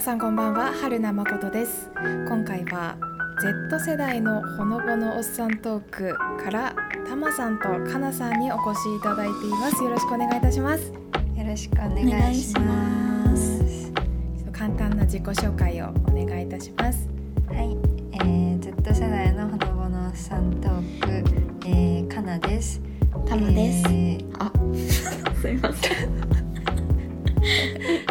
皆さんこんばんは春名誠です。今回は Z 世代のほのぼのおっさんトークからたまさんとかなさんにお越しいただいています。よろしくお願いいたします。よろしくお願いします。簡単な自己紹介をお願いいたします。はい、えー、Z 世代のほのぼのおっさんトーク、えー、かなです。たまです、えーあ すいません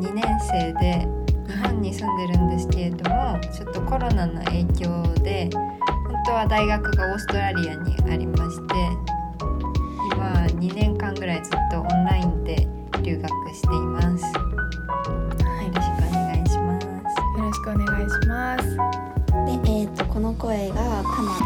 2年生で日本に住んでるんですけれどもちょっとコロナの影響で本当は大学がオーストラリアにありまして今2年間ぐらいずっとオンラインで留学しています。よろしくお願いします。よろしくお願いしますで、えー、とこの声がかな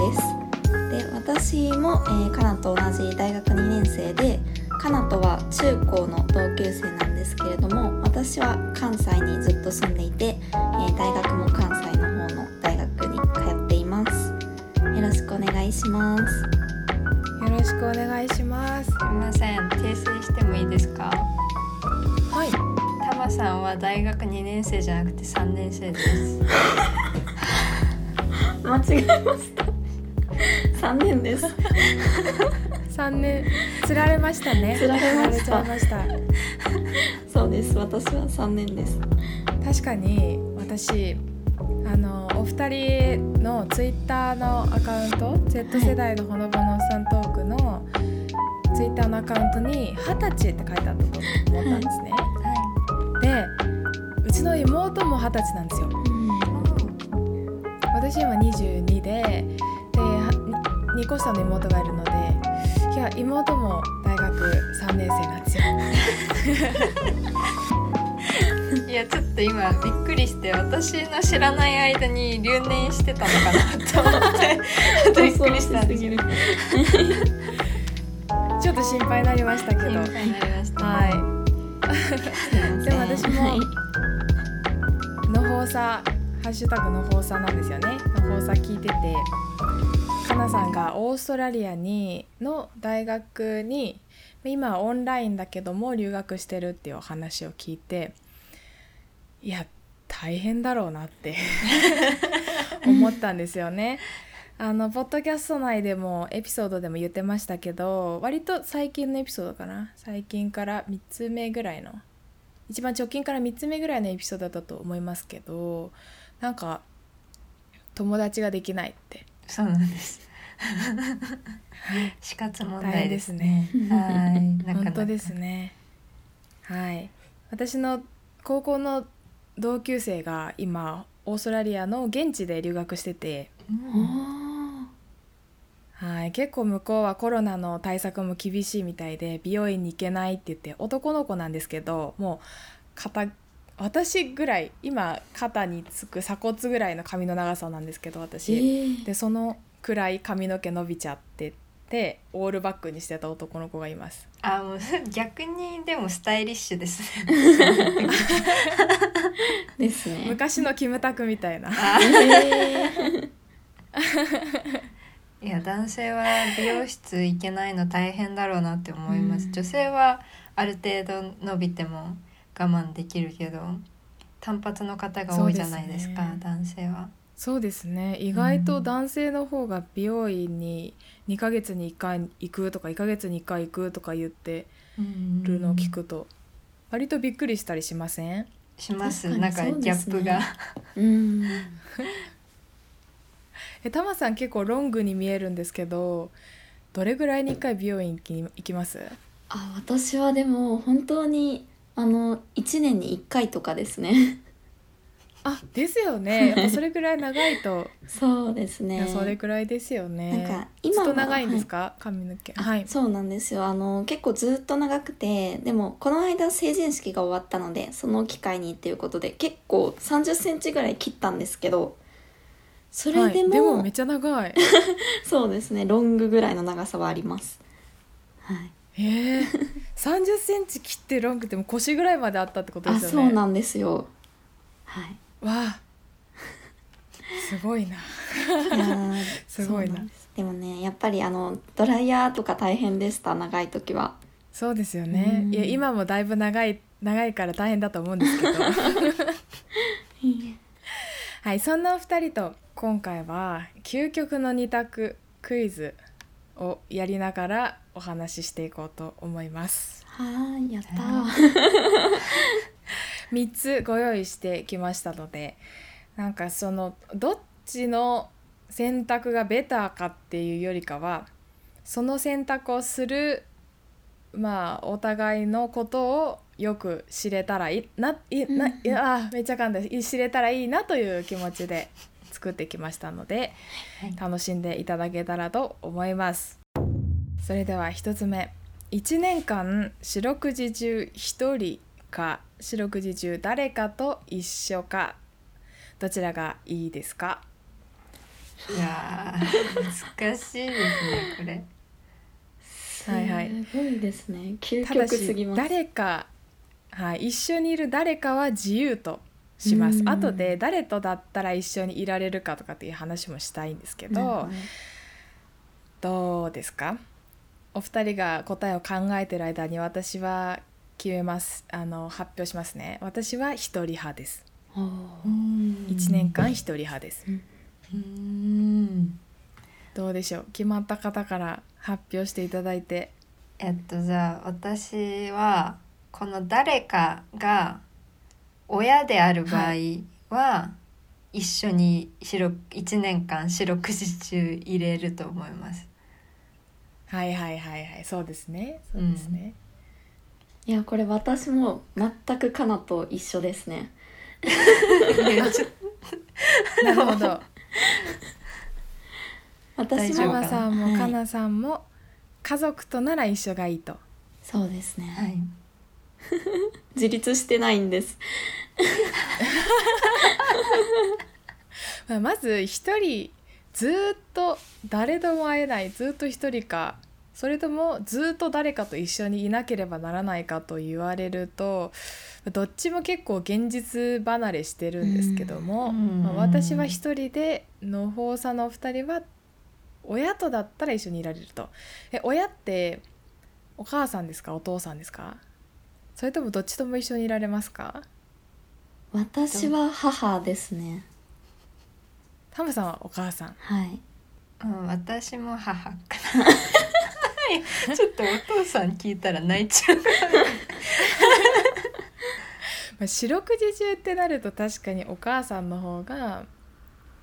ですで私も、えー、かなと同じ大学2年生でかなとは中高の同級生なんですけれども私は関西にずっと住んでいて、えー大学も関西の方の大学に通っています。よろしくお願いします。よろしくお願いします。すみません、訂正してもいいですか？はい。たまさんは大学2年生じゃなくて3年生です。間違えました。3年です三年釣られましたね。釣られました。した。そうです。私は3年です。確かに私あのお二人のツイッターのアカウント Z 世代のほのぼのさんトークのツイッターのアカウントに「二十歳」って書いてあったと思ったんですね。はでうちの妹も二十歳なんですよ。私今22でで2個下の妹がいるのでいや妹も大学3年生なんですよ。い。いやちょっと今びっくりして私の知らない間に留年してたのかなと思ってびっくりしたんですけど。ちょっと心配になりましたけど。心配になりました。はい。でも私もはいのほうさハッシュタグのほうさなんですよねのほうさ聞いててかなさんがオーストラリアにの大学に今はオンラインだけども留学してるっていうお話を聞いていや大変だろうなって 思ったんですよね。あのポッドキャスト内でもエピソードでも言ってましたけど割と最近のエピソードかな最近から3つ目ぐらいの一番直近から3つ目ぐらいのエピソードだったと思いますけどなんか友達ができないってそうなんです。死活問大変で題ですすねね。はい。本当ですね。はい。私の高校の同級生が今オーストラリアの現地で留学してて、うん。はい、結構向こうはコロナの対策も厳しいみたいで美容院に行けないって言って男の子なんですけどもう肩私ぐらい今肩につく鎖骨ぐらいの髪の長さなんですけどえ私、ーでそのくらい髪の毛伸びちゃっててオールバックにしてた男の子がいます。あもう逆にでもスタイリッシュですね。ですね。昔のキムタクみたいな。あえー。いや男性は美容室行けないの大変だろうなって思います、うん。女性はある程度伸びても我慢できるけど単発の方が多いじゃないですかそうですね。男性は。そうですね。意外と男性の方が美容院に2ヶ月に1回行くとか1ヶ月に1回行くとか言ってるのを聞くと割とびっくりしたりしません？します。なんかギャップが、うん。えタマさん結構ロングに見えるんですけどどれぐらいに1回美容院に行きます？あ私はでも本当にあの1年に1回とかですね。あですよね。やっぱそれぐらい長いと、そうですいねやそれぐらいですよね。なんかずっ今長いんですか、髪の毛。あはい。そうなんですよ。あの結構ずっと長くてでもこの間成人式が終わったのでその機会にっていうことで結構3 0センチぐらい切ったんですけどそれでも,、はい、でもめっちゃ長い。そうですね。ロングぐらいの長さはあります。はいえー、3 0センチ切ってロングってもう腰ぐらいまであったってことであすよね。そうなんですよ。はい。わあ。すごいな。すごいな。でもねやっぱりあのドライヤーとか大変でした長い時は。そうですよね。うん。いや今もだいぶ長い長いから大変だと思うんですけど。はいそんなお二人と今回は究極の二択クイズをやりながらお話ししていこうと思います。はいやった3 つご用意してきましたのでなんかそのどっちの選択がベターかっていうよりかはその選択をするまあお互いのことをよく知れたらいいないなうん。いやあめっちゃ簡単知れたらいいなという気持ちで作ってきましたので、はい。楽しんでいただけたらと思いますそれでは1つ目。1年間四六時中1人か四六時中誰かと一緒か。どちらがいいですか？いやー難しいですねこれ。はいはい。すごいですね。究極すぎます。し誰か、はい、一緒にいる誰かは自由とします。うん。後で誰とだったら一緒にいられるかとかっていう話もしたいんですけど、なるほどうですか？お二人が答えを考えてる間に私は決めます。あの発表しますね。私は一人派です。どおー。1年間一人派です。うん。どうでしょう？決まった方から発表していただいて。えっとじゃあ私はこの誰かが親である場合は、一緒に四六1年間四六時中入れると思います。はいはいはいはい。そうですね。そうですね、いやこれ私も全くかなと一緒ですね。なるほど。私もさんもはいかなさんも家族となら一緒がいいと。そうですね、はい。自立してないんです。まあまず一人ずーっと誰とも会えないずーっと一人かそれともずーっと誰かと一緒にいなければならないかと言われるとどっちも結構現実離れしてるんですけども、うんまあ私は一人でのほうさのお二人は親とだったら一緒にいられると。え親ってお母さんですか？お父さんですか？それともどっちとも一緒にいられますか？私は母ですねタムさんはお母さん？はいうん、私も母かな。ちょっとお父さん聞いたら泣いちゃう。まあ、四六時中ってなると確かにお母さんの方が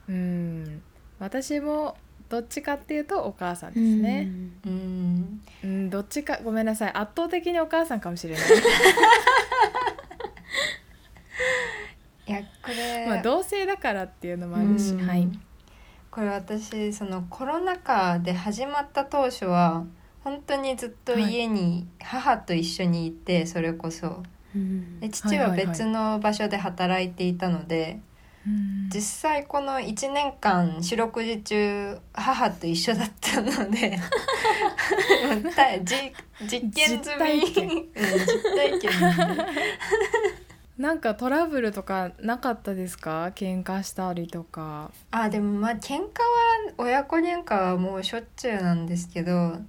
うん私もどっちかっていうとお母さんですねうん。うんどっちかごめんなさい圧倒的にお母さんかもしれない いやこれ。まあ同性だからっていうのもあるしうん。はい。これ私そのコロナ禍で始まった当初は本当にずっと家に母と一緒にいてそれこそ。うん。で父ははいはいはい別の場所で働いていたので、うん。実際この1年間四六時中母と一緒だったので 実験済み。実体験。うん実体験なんかトラブルとかなかったですか？喧嘩したりとか。あでもまあ喧嘩は親子喧嘩はもうしょっちゅうなんですけど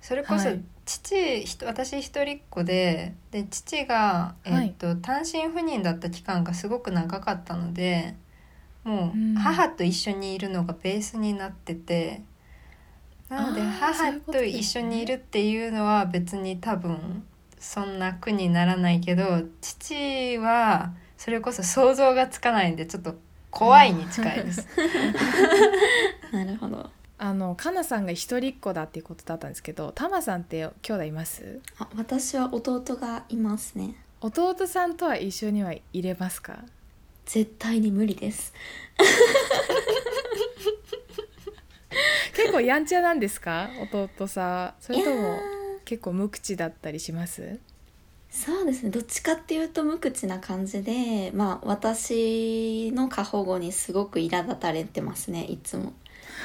それこそはい。父、ひと私一人っ子でで父が、えっと単身赴任だった期間がすごく長かったのでもう母と一緒にいるのがベースになってて。なので母と一緒にいるっていうのは別に多分そんな苦にならないけど父はそれこそ想像がつかないんでちょっと怖いに近いです。なるほど。あのかなさんが一人っ子だっていうことだったんですけどタマさんって兄弟います？あ私は弟がいますね。弟さんとは一緒には入れますか？絶対に無理です。結構やんちゃなんですか？弟さん。それともいやー結構無口だったりします？そうですね。どっちかっていうと無口な感じでまあ私の過保護にすごく苛立たれてますね。いつも。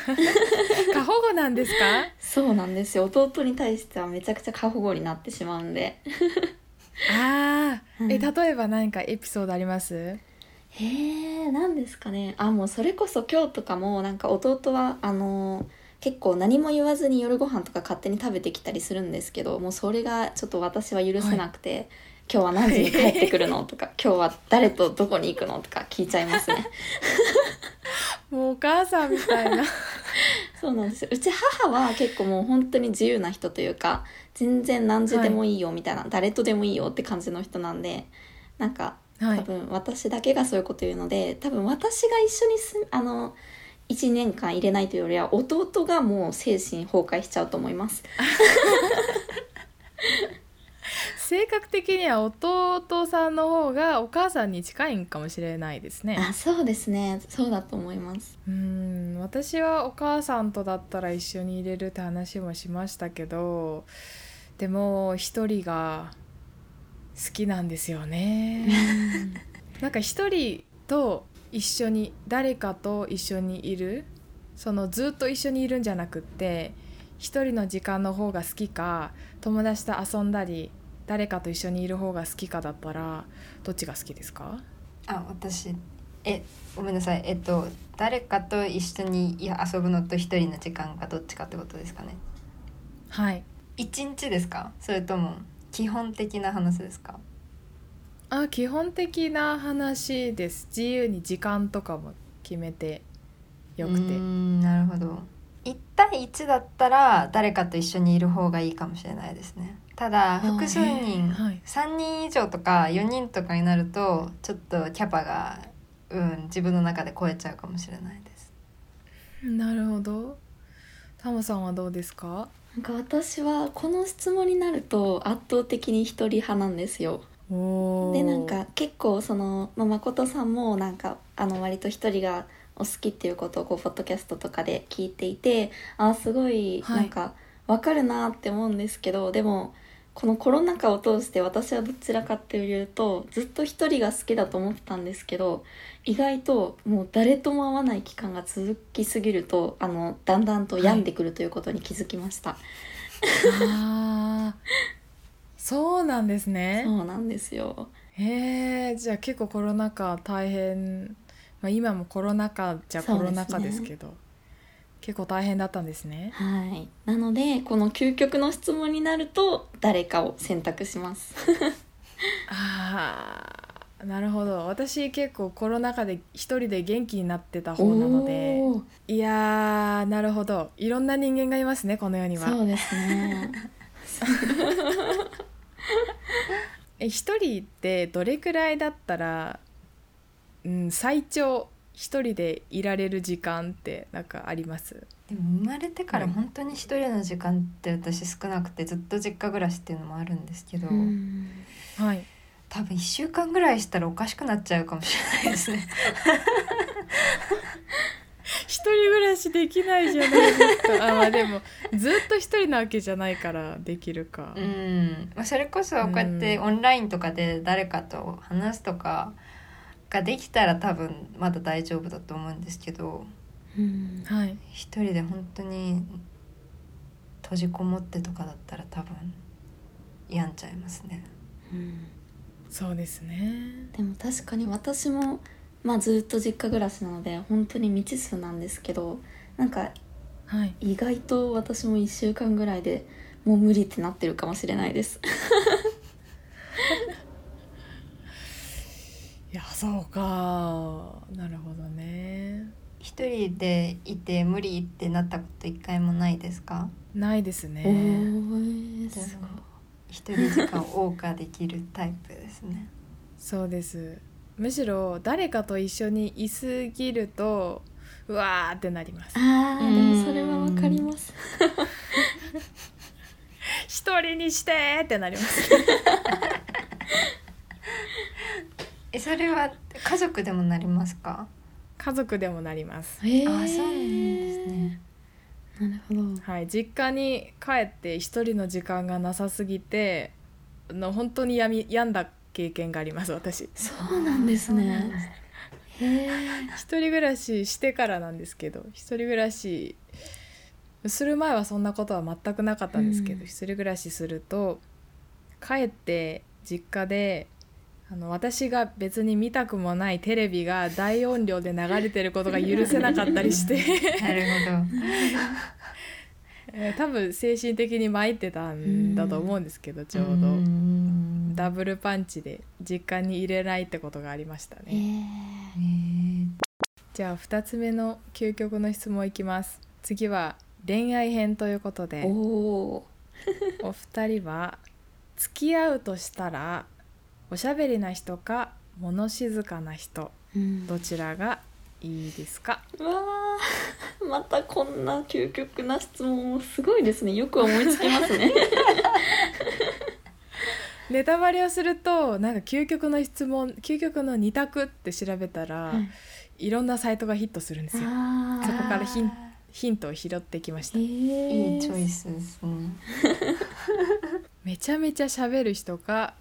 過保護なんですか？そうなんですよ。弟に対してはめちゃくちゃ過保護になってしまうんで。ああ、うん。え例えば何かエピソードあります？へえ何ですかね。あもうそれこそ今日とかもなんか弟はあの結構何も言わずに夜ご飯とか勝手に食べてきたりするんですけどもうそれがちょっと私は許せなくて、今日は何時に帰ってくるのとか今日は誰とどこに行くのとか聞いちゃいますね。もうお母さんみたいな。そうなんですよ。うち母は結構もう本当に自由な人というか全然何時でもいいよみたいな、誰とでもいいよって感じの人なんでなんかはい。多分私だけがそういうこと言うので多分私が一緒にすあの1年間入れないというよりは弟がもう精神崩壊しちゃうと思います。性格的には弟さんの方がお母さんに近いんかもしれないですね。あそうですね。そうだと思います。うん私はお母さんとだったら一緒に入れるって話もしましたけどでも一人が好きなんですよね。なんか一人と一緒に誰かと一緒にいる。そのずっと一緒にいるんじゃなくって一人の時間の方が好きか友達と遊んだり誰かと一緒にいる方が好きかだったらどっちが好きですか？あ私えごめんなさい。えっと誰かと一緒に遊ぶのと一人の時間がどっちかってことですかね。はい。一日ですか？それとも基本的な話ですか？あ基本的な話です。自由に時間とかも決めてよくて。んなるほど。1対1だったら誰かと一緒にいる方がいいかもしれないですね。ただー複数人、はい。3人以上とか4人とかになるとちょっとキャパが、うん、自分の中で超えちゃうかもしれないです。なるほど。タモさんはどうですか？なんか私はこの質問になると圧倒的に一人派なんですよでなんか結構その、まあ、誠さんもなんかあの割と一人がお好きっていうことをこうポッドキャストとかで聞いていてあすごいはい。なんかわかるなって思うんですけど、でもこのコロナ禍を通して私はどちらかっていうとずっと一人が好きだと思ってたんですけど意外ともう誰とも会わない期間が続きすぎるとあのだんだんと病んでくるということに気づきました、あーそうなんですね。そうなんですよ。へえじゃあ結構コロナ禍大変、まあ、今もコロナ禍じゃコロナ禍ですけど。結構大変だったんですね。はい。なので、この究極の質問になると、誰かを選択します。あーなるほど。私結構コロナ禍で一人で元気になってた方なので。いやーなるほど。いろんな人間がいますねこの世には。そうですね。え一人ってどれくらいだったら、うん、最長一人でいられる時間ってなんかあります？でも生まれてから本当に一人の時間って私少なくてずっと実家暮らしっていうのもあるんですけど、うん。はい。多分1週間ぐらいしたらおかしくなっちゃうかもしれないですね一人暮らしできないじゃないですか。あまあでもずっと一人なわけじゃないからできるか、うん。まあそれこそこうやってオンラインとかで誰かと話すとかができたら多分まだ大丈夫だと思うんですけど。うんはい。一人で本当に閉じこもってとかだったら多分病んじゃいますね。うん。そうですね。でも確かに私も、まあずっと実家暮らしなので、本当に未知数なんですけど、なんかはい意外と私も1週間ぐらいでもう無理ってなってるかもしれないです。いやそうかなるほどね一人でいて無理ってなったこと一回もないですか？ないですね。一人時間を謳歌できるタイプですね。そうですむしろ誰かと一緒にいすぎるとうわーってなりますああ、でもそれはわかります。一人にしてーってなります えそれは家族でもなりますか？家族でもなります。あそうなんですね。なるほど。はい実家に帰って一人の時間がなさすぎてあの本当に病み病んだ経験があります私。そうなんですね。一人暮らししてからなんですけど一人暮らしする前はそんなことは全くなかったんですけど、うん。一人暮らしすると帰って実家であの私が別に見たくもないテレビが大音量で流れてることが許せなかったりして。なるほ えー多分精神的に参ってたんだと思うんですけどちょうど。ん。ダブルパンチで実家に入れないってことがありましたえね。ー。じゃあ2つ目の究極の質問いきます。次は恋愛編ということで。おお お二人は付き合うとしたらおしゃべりな人か物静かな人。ー、どちらがいいですか？うわーまたこんな究極な質問すごいですね。よく思いつきますね。ネタバレをするとなんか究極の質問究極の2択って調べたら、はい。い、ろんなサイトがヒットするんですよ。あそこからヒンあヒントを拾ってきました。えー。いいチョイススですね。めちゃめちゃ喋る人か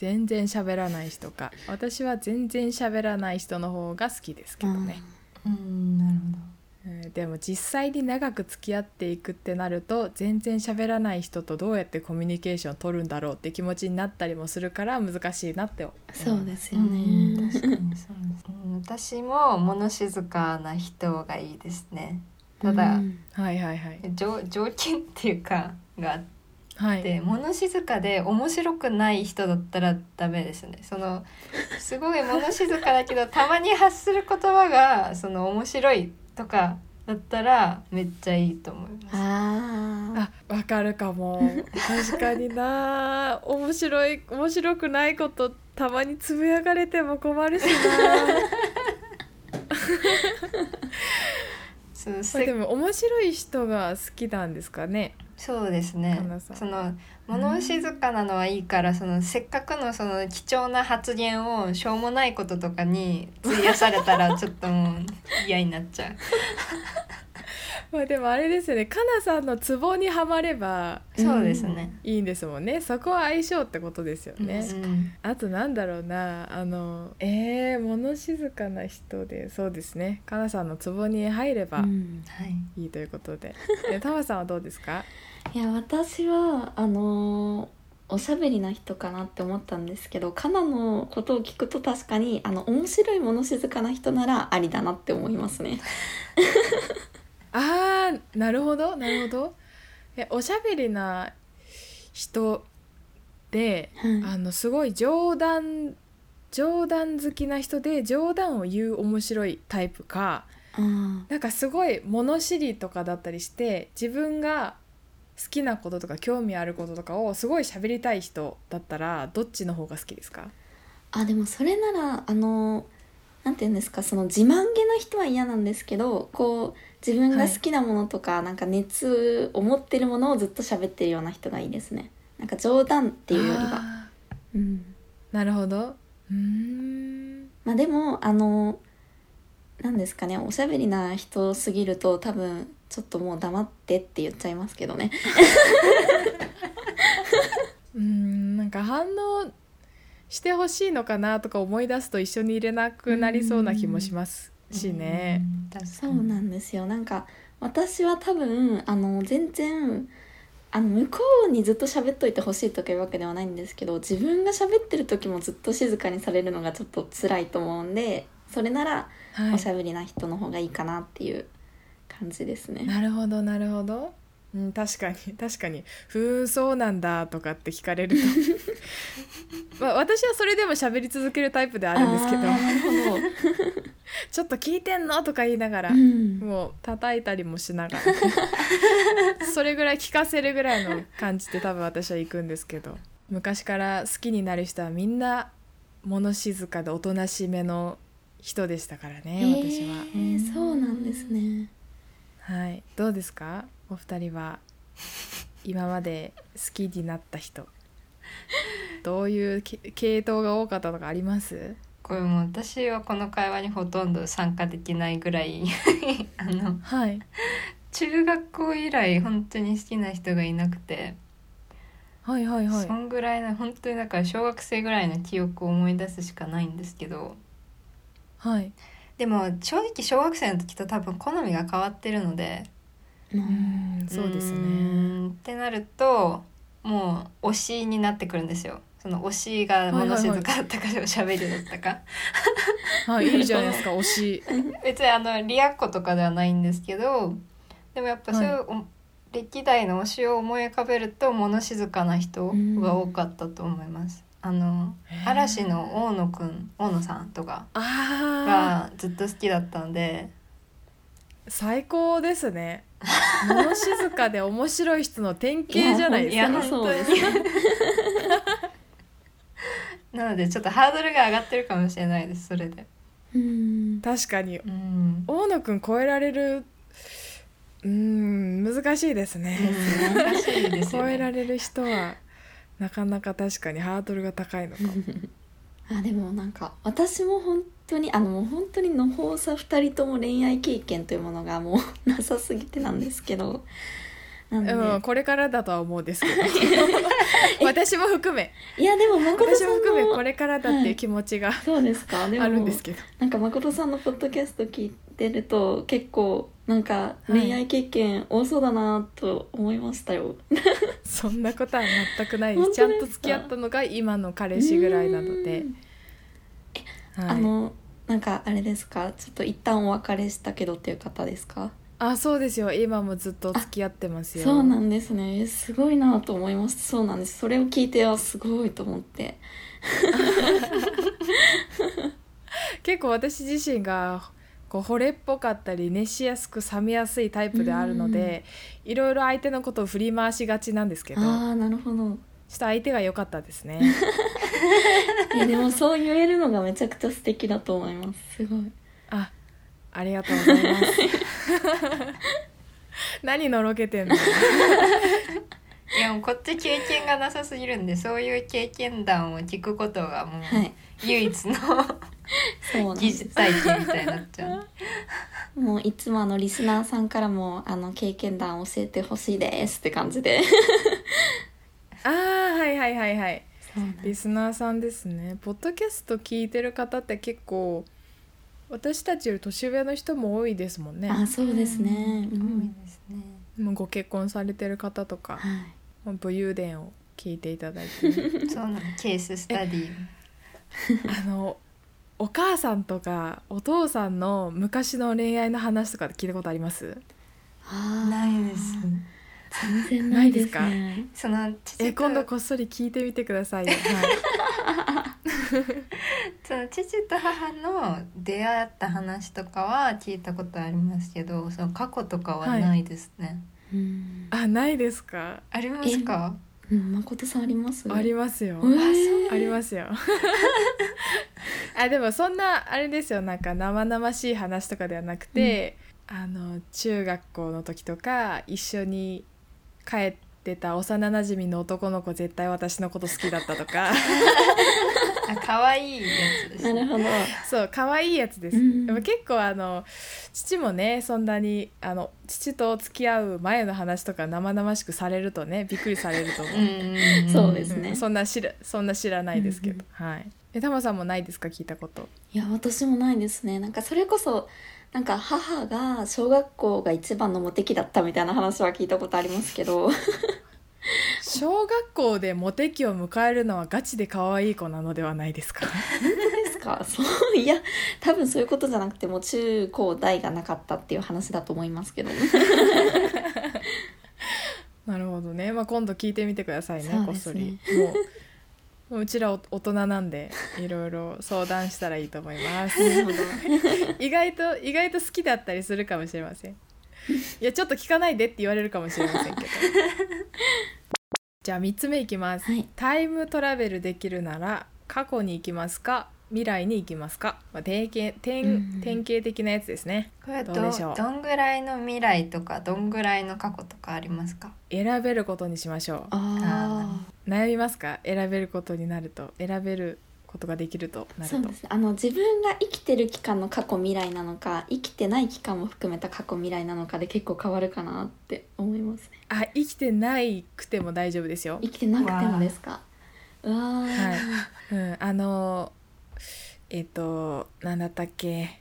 全然喋らない人か。私は全然喋らない人の方が好きですけどね、うん。なるほど。うんでも実際に長く付き合っていくってなると全然喋らない人とどうやってコミュニケーションを取るんだろうって気持ちになったりもするから難しいなって思そうですようん。ね確かにそうです、うん、私も物静かな人がいいですね。ただ、うん。はいはいはい。条条件っていうかがあっはい。て物静かで面白くない人だったらダメですね。そのすごい物静かだけどたまに発する言葉がその面白いとかだったらめっちゃいいと思います。ああわかるかも。確かにな。面白い面白くないことたまにつぶやかれても困るしな。そうでも面白い人が好きなんですかねそうですね。その物静かなのはいいからそのせっかくのその貴重な発言をしょうもないこととかに 費やされたらちょっともう嫌になっちゃう。まあでもあれですよね。かなさんのツボにはまればそうですね、いいんですもんね。そこは相性ってことですよね、うんあとなんだろうな。あのえー、物静かな人でそうですね。かなさんのツボに入れあ、ばうんはい。いいということで、えタマさんはどうですか？いや私はあのーおしゃべりな人かなって思ったんですけどカナのことを聞くと確かにあの面白い物静かな人ならありだなって思いますね。あーなるほどなるほど。えおしゃべりな人ではい。あのすごい冗談冗談好きな人で冗談を言う面白いタイプかあなんかすごい物知りとかだったりして自分が好きなこととか興味あることとかをすごい喋りたい人だったらどっちの方が好きですか？あでもそれならあのなんて言うんですかその自慢げな人は嫌なんですけどこう自分が好きなものとか、なんか熱を持ってるものをずっと喋ってるような人がいいですね。なんか冗談っていうよりは。あうん。ーなるほど。うーん。まあでもあのなんですかねおしゃべりな人すぎると多分ちょっともう黙ってって言っちゃいますけどね。うーんなんか反応してほしいのかなとか思い出すと一緒に入れなくなりそうな気もしますしね。うそうになんですよ。なんか私は多分あの全然あの向こうにずっと喋っといてほしいとかいうわけではないんですけど自分が喋ってる時もずっと静かにされるのがちょっと辛いと思うんでそれならはい。おしゃべりな人の方がいいかなっていう感じですね。なるほどなるほど、うん、確かに確かに「ふーんそうなんだ」とかって聞かれると まあ私はそれでも喋り続けるタイプであるんですけどあーなるほど「ちょっと聞いてんの?」とか言いながら、うんもう叩いたりもしながら それぐらい聞かせるぐらいの感じで多分私は行くんですけど昔から好きになる人はみんな物静かでおとなしめの人でしたからね私は。えーそうなんですね。はい、どうですか？お二人は。今まで好きになった人。どういうけ系統が多かったとかあります？これもう私はこの会話にほとんど参加できないぐらい。あのはい。中学校以来本当に好きな人がいなくて、はいはいはい。そんぐらいの本当にだから小学生ぐらいの記憶を思い出すしかないんですけど。はいでも正直小学生の時と多分好みが変わってるので。ううんんそうですうねってなるともう推しになってくるんですよ。その推しが物静かだったかおしゃべりだったか、はいいいじゃないですか推し。別にあのリアッコとかではないんですけどでもやっぱそういう、お歴代の推しを思い浮かべると物静かな人が多かったと思います。あの嵐の大野くん大野さんとかあがずっと好きだったんで。ー最高ですね。物静かで面白い人の典型じゃないですか。いや本当に。そうですなのでちょっとハードルが上がってるかもしれないですそれで。うん。確かに。うん。大野くん超えられるうーん難しいですね。難しいですよね。超えられる人はなかなか確かにハードルが高いのかも。あでもなんか私も本当にあのもう本当にのほうさ2人とも恋愛経験というものがもうなさすぎてなんですけど。うん、これからだとは思うんですけど。私も含め。いやでも誠私さんも含めこのれからだっていう気持ちがそうですか。でもあるんですけど。なんか誠さんのポッドキャスト聞いてると結構なんか恋愛経験多そうだなと思いましたよ、そんなことは全くないです。ちゃんと付き合ったのが今の彼氏ぐらいなので。う、ん。はい、あのなんかあれですか？ちょっと一旦お別れしたけどっていう方ですか？あそうですよ。今もずっと付き合ってますよ。そうなんですね。えすごいなと思います。そうなんです。それを聞いてあすごいと思って。結構私自身がこう惚れっぽかったり熱しやすく冷めやすいタイプであるのでいろいろ相手のことを振り回しがちなんですけどちょっああなるほど。と相手が良かったですね。いやでもそう言えるのがめちゃくちゃ素敵だと思います。すごい。あありがとうございます。何のろけてんの？いやもうこっち経験がなさすぎるんでそういう経験談を聞くことがもうはい。唯一のそうなんです。体験みたいになっちゃう。もういつもあのリスナーさんからもあの経験談教えてほしいですって感じで。ああはいはいはいはい。そうなんリスナーさんですね。ポッドキャスト聞いてる方って結構私たちより年上の人も多いですもんね。あそうですね。う多いんですね。もうご結婚されてる方とかはい。もう武勇伝を聞いていただいて。ね、そうなの。ケーススタディ。あのお母さんとかお父さんの昔の恋愛の話とか聞いたことあります？ないです。全然ないですね。その父とえ今度こっそり聞いてみてください。よ、はい、その父と母の出会った話とかは聞いたことありますけど、その過去とかはないですね。うん。あないですか？ありますか？うん誠さんあります？ありますよ、えー。ありますよ。あでもそんなあれですよ。なんか生々しい話とかではなくて、あの中学校の時とか一緒に帰ってた幼なじみの男の子絶対私のこと好きだったとか あ可愛いやつですね。なるほど。そう可愛いやつです、うんでも結構あの父もねそんなにあの父と付き合う前の話とか生々しくされるとねびっくりされると思う、うんんそうですね。うんそんな知らそんな知らないですけど、はい。えタマさんもないですか？聞いたこと。いや私もないですね。なんかそれこそなんか母が小学校が一番のモテ期だったみたいな話は聞いたことありますけど小学校でモテ期を迎えるのはガチで可愛い子なのではないですか？ですか？そういや多分そういうことじゃなくてもう中高大がなかったっていう話だと思いますけど なるほどね、まあ、今度聞いてみてくださいねそうこっそり。もうもううちらお大人なんでいろいろ相談したらいいと思います。意外と意外と好きだったりするかもしれませんいやちょっと聞かないでって言われるかもしれませんけど。じゃあ3つ目いきます、はい。タイムトラベルできるなら過去に行きますか未来に行きますか、まあ、典型典うん典型的なやつですね。これはどどうでしょう？どんぐらいの未来とかどんぐらいの過去とかありますか？選べることにしましょう。あ悩みますか？選べることになると。選べることができるとなると。あそうですね。あの自分が生きてる期間の過去未来なのか生きてない期間も含めた過去未来なのかで結構変わるかなって思いますね。あ生きてないくても大丈夫ですよ。生きてなくてもですか？うわー。はい。うん、あのえっ、となんだったっけ？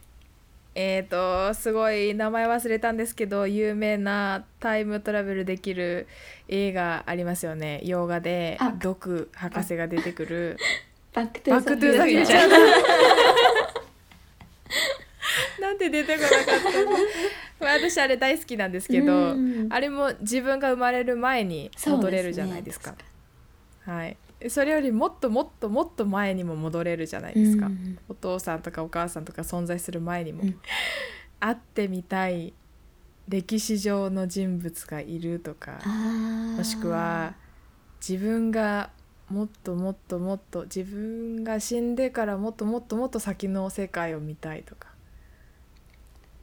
えーとすごい名前忘れたんですけど有名なタイムトラベルできる映画ありますよね。洋画であドク博士が出てくる バックトゥーザフューチャー。なんで出てこなかったの？ま あ私あれ大好きなんですけどうん。あれも自分が生まれる前に戻れるじゃないですか。はい。それよりもっともっともっと前にも戻れるじゃないですか、うんお父さんとかお母さんとか存在する前にも、うん。会ってみたい歴史上の人物がいるとかもしくは自分がもっともっともっと自分が死んでからもっともっともっと先の世界を見たいとか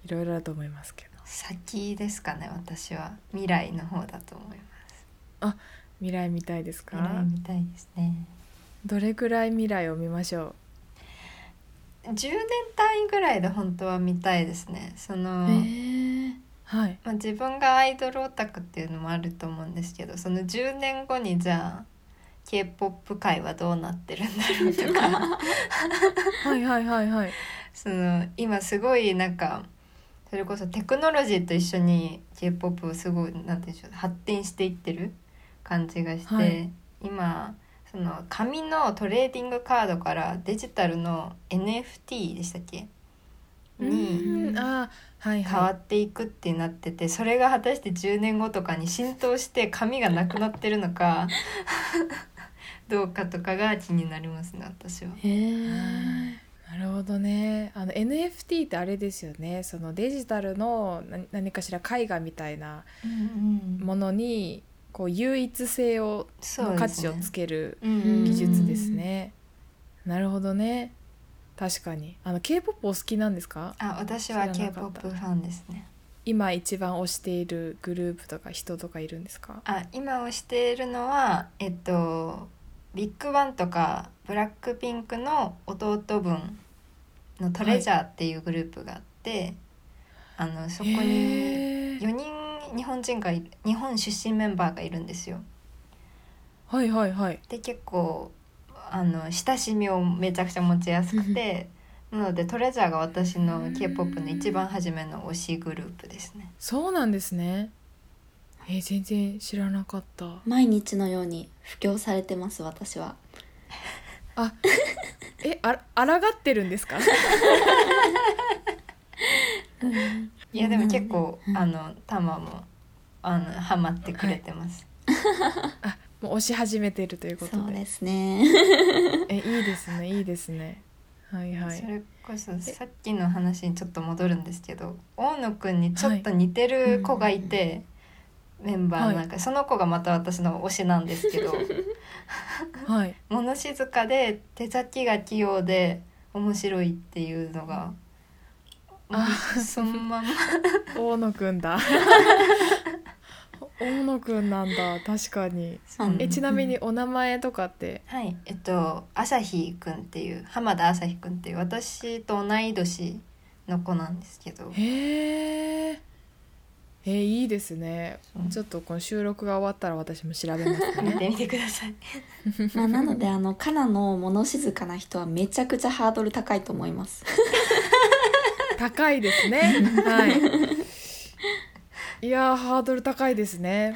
いろいろだと思いますけど。先ですかね私は。未来の方だと思います。未来見たいですか？未来みたいですね。どれくらい未来を見ましょ10年単位ぐらいで本当は見たいですね。その、はい。まあ、自分がアイドルオタクっていうのもあると思うんですけどその10年後にじゃあ k p o p 界はどうなってるんだろうとか。はいはいはいはい。その今すごいなんかそれこそテクノロジーと一緒に k p o p すごいなんて言うんでしょう発展していってる感じがして、はい。今その紙のトレーディングカードからデジタルの NFT でしたっけ？に変わっていくってなっててそれが果たして10年後とかに浸透して紙がなくなってるのかどうかとかが気になりますね私は。へーいなるほどねあの NFT ってあれですよねそのデジタルの何何かしら絵画みたいなものにこう唯一性をの価値をつける技術ですね。なるほどね。確かに。あの K-POP お好きなんですか？あ私は知ら k な p か o った p ファンですね。今一番推しているグループとか人とかいるんですか？あ今をしているのはえっとビッグバンとかブラックピンクの弟分のトレジャーっていうグループがあって、あのそこにへー4人日本人が日本出身メンバーがいるんですよ。はいはいはい。で結構あの親しみをめちゃくちゃ持ちやすくてなのでトレジャーが私の k p o p の一番初めの推しグループですね。そうなんですね。えー全然知らなかった。毎日のように布教されてます私はあ、えあ抗ってるんですか？いやでも結構、うんあのタマもあのハマってくれてます。あ、もう推し始めてるということで。そうですねえいいですねいいですね。はいはいそ。れこそさっきの話にちょっと戻るんですけど大野くんにちょっと似てる子がいて、メンバーなんか、その子がまた私の推しなんですけど。はい。物静かで手先が器用で面白いっていうのがあそのまま。大野くんだ。大野くんなんだ。確かに。うんえちなみにお名前とかって？はい。えっと朝日くんっていう浜田朝日くんっていう私と同い年の子なんですけど。へええーいいですね。う。んちょっとこの収録が終わったら私も調べますね。見てみてください。まあなのであのカナの物静かな人はめちゃくちゃハードル高いと思います。高いですね。はい。いやーハードル高いですね、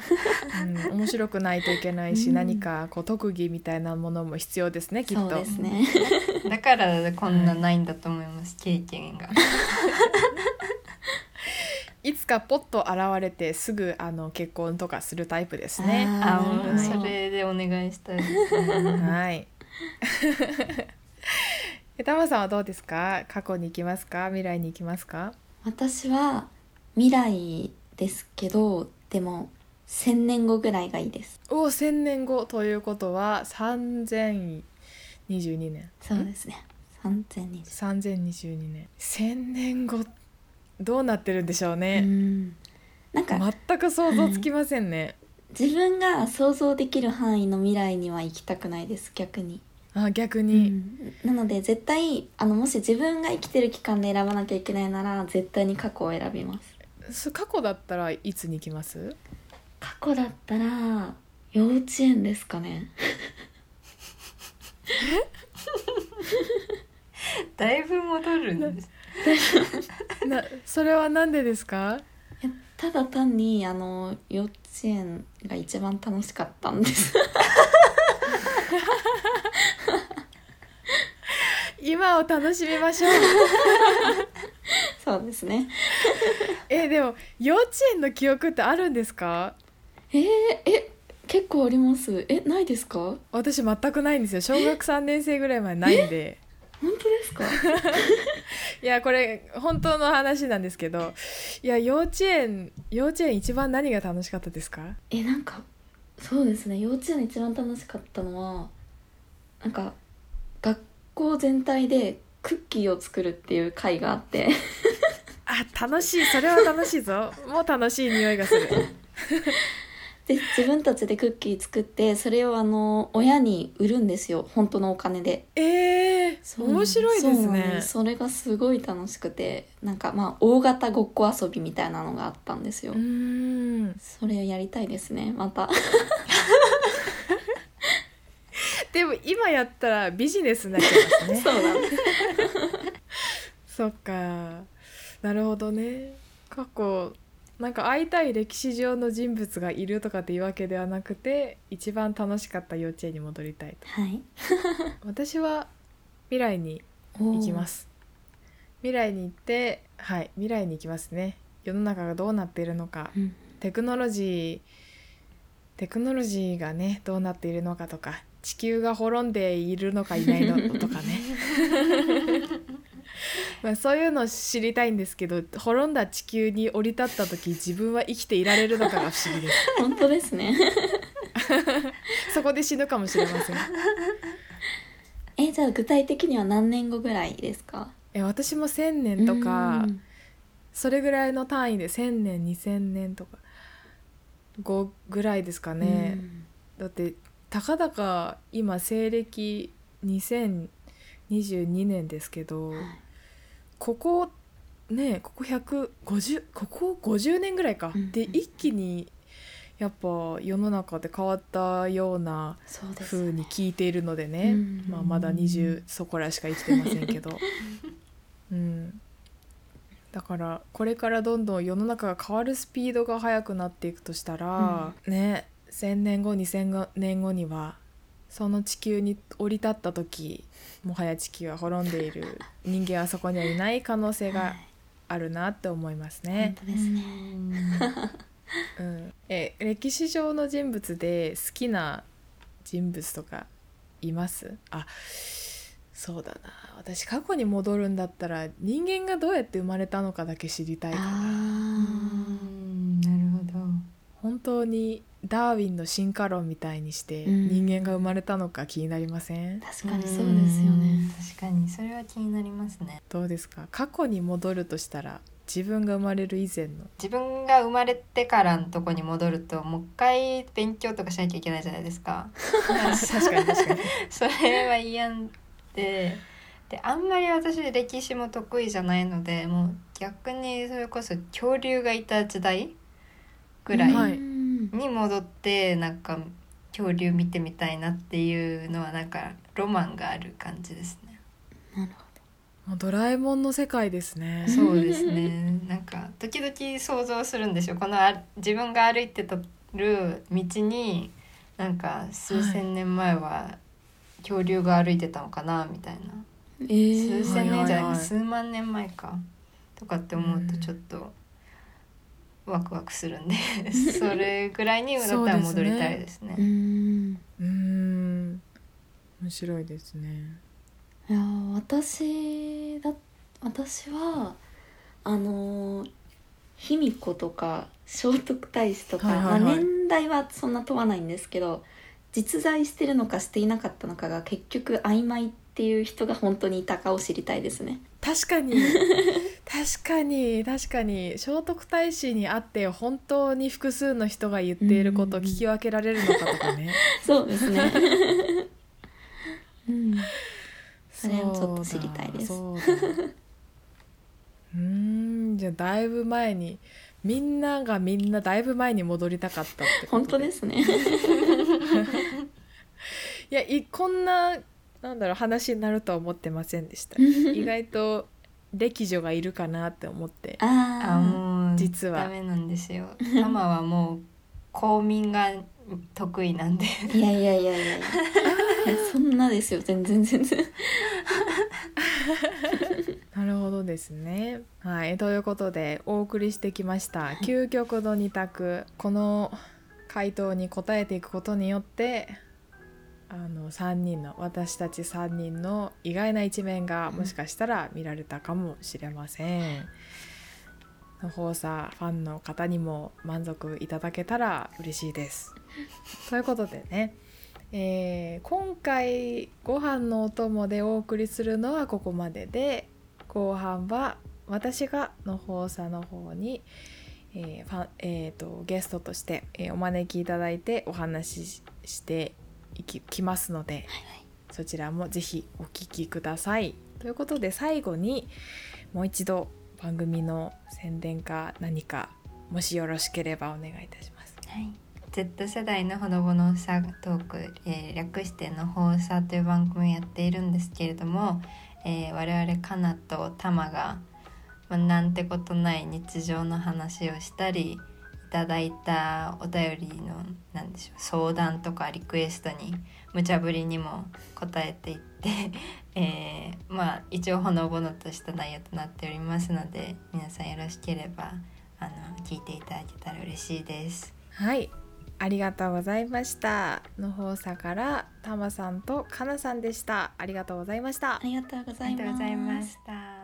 うん、面白くないといけないし、うん。何かこう特技みたいなものも必要ですねきっと。そうですね。だからこんなないんだと思います、経験が。かポッと現れてすぐあの結婚とかするタイプですね。あ、あーもうなるほどそれでお願いしたいです。ね。はい。えたまさんはどうですか？過去に行きますか？未来に行きますか？私は未来ですけどでも1000年後ぐらいがいいです。お千年後。ということは3022年。そうですね。3020 3022年。千年後どうなってるんでしょううね、ん。なんか全く想像つきませんね、自分が想像できる範囲の未来には行きたくないです逆に、あ逆うに、ん。なので絶対あのもし自分が生きてる期間で選ばなきゃいけないなら絶対に過去を選びます。そ過去だったらいつに行きます？過去だったら幼稚園ですかね。だいぶ戻るんです。なそれはなんでですか？いやただ単にあの幼稚園が一番楽しかったんです。今を楽しみましょう。そうですね。えでも幼稚園の記憶ってあるんですか？えー、え結構あります。えないですか？私全くないんですよ。小学3年生ぐらいまでないんで本当ですか？いやこれ本当の話なんですけどいや幼稚園幼稚園一番何が楽しかったですか？えなんかそうですね。幼稚園一番楽しかったのはなんか学校全体でクッキーを作るっていう会があって。あ楽しい。それは楽しいぞ。もう楽しい匂いがする で自分たちでクッキー作ってそれをあの親に売るんですよ。本当のお金で。えー、そう。面白いですね。それがすごい楽しくて。なんかまあ大型ごっこ遊びみたいなのがあったんですよ、うーん。それをやりたいですね。また。でも今やったらビジネスになっちゃいますね。そうなんです。そっか。なるほどね。過去なんか会いたい歴史上の人物がいるとかっていうわけではなくて一番楽しかった幼稚園に戻りたいと。はい。私は未来に行きます。未来に行ってはい未来に行きますね。世の中がどうなっているのか。うん。テクノロジーテクノロジーがねどうなっているのかとか地球が滅んでいるのかいないのとかね まあそういうのを知りたいんですけど滅んだ地球に降り立った時自分は生きていられるのかが不思議です。本当ですね。そこで死ぬかもしれません。えじゃあ具体的には何年後ぐらいですか？え私も1,000年とかうん。それぐらいの単位で1,000年2,000年とか5ぐらいですかね、うん。だってたかだか今西暦2022年ですけど、はいここねここ150ここ50年ぐらいか、うんで一気にやっぱ世の中で変わったようなそうに聞いているのでね、うんまあ、まだ20そこらしか生きてませんけど、うん、だからこれからどんどん世の中が変わるスピードが速くなっていくとしたら、ね1,000年後2,000年後にはその地球に降り立った時もはや地球は滅んでいる人間はそこにはいない可能性がはい。あるなって思います本ね。当ですね。うん、え歴史上の人物で好きな人物とかいます？あそうだな。私過去に戻るんだったら人間がどうやって生まれたのかだけ知りたいかな。あなるほど。本当にダーウィンの進化論みたいにしてうん。人間が生まれたのか気になりません、ー確かにそうですよね。確かにそれは気になりますね。どうですか？過去に戻るとしたら自分が生まれる以前の？自分が生まれてからのとこに戻るともう一回勉強とかしなきゃいけないじゃないですか。確かに確かに。それは嫌で。であんまり私歴史も得意じゃないのでもう逆にそれこそ恐竜がいた時代ぐらい。はい。うんに戻ってなんか恐竜見てみたいなっていうのはなんかロマンがある感じですね。なるほもうドラえもんの世界ですね。そうですね。なんか時々想像するんですよ。このあ自分が歩いてたる道になんか数千年前は恐竜が歩いてたのかなみたいな、どえー。数千年じゃない数万年前か。とかって思うとちょっとワクワクするんで それぐらいにだったら戻りたいですね。う。ん。うーん。面白いですね。いやー私だ私はあのー卑弥呼とか聖徳太子とか、はいはいはい。まあ、年代はそんな問わないんですけど実在してるのかしていなかったのかが結局曖昧っていう人が本当にいたかを知りたいですね。確かに確かに確かに。聖徳太子に会って本当に複数の人が言っていることを聞き分けられるのかとかね。そうですね。うん、それをちょっと知りたいです。そう ん。じゃあだいぶ前にみんながみんなだいぶ前に戻りたかったってこと本当ですね。いやいこんななんだろう話になるとは思ってませんでした。意外と歴女がいるかなって思って。ああもう実は。ダメなんですよ。タマはもう公民が得意なんで。あいやいやいやいや。いやいやそんなですよ。全然全然。なるほどですね。はい、ということでお送りしてきました。究極の二択。この回答に答えていくことによってあの3人の私たち3人の意外な一面がもしかしたら見られたかもしれません。の放送ファンの方にも満足いただけたら嬉しいです。ということでね、えー今回ご飯のお供でお送りするのはここまでで後半は私がの放送の方に、えーファンえーとゲストとして、えーお招きいただいてお話ししていききますので、そちらもぜひお聞きください。ということで最後にもう一度番組の宣伝か何かもしよろしければお願いいたします。はい、Z 世代のほのぼのさトーク、えー略しての放送という番組をやっているんですけれども、えー我々かなとたまが、まあ、なんてことない日常の話をしたりいただいたお便りのなんでしょう相談とかリクエストに無茶ぶりにも答えていって、えーまあ一応ほのぼのとした内容となっておりますので皆さんよろしければあの聞いていただけたら嬉しいです。はい、ありがとうございました。の放送からたまさんとかなさんでした。ありがとうございましたあ。りがとうござありいますがとうございました。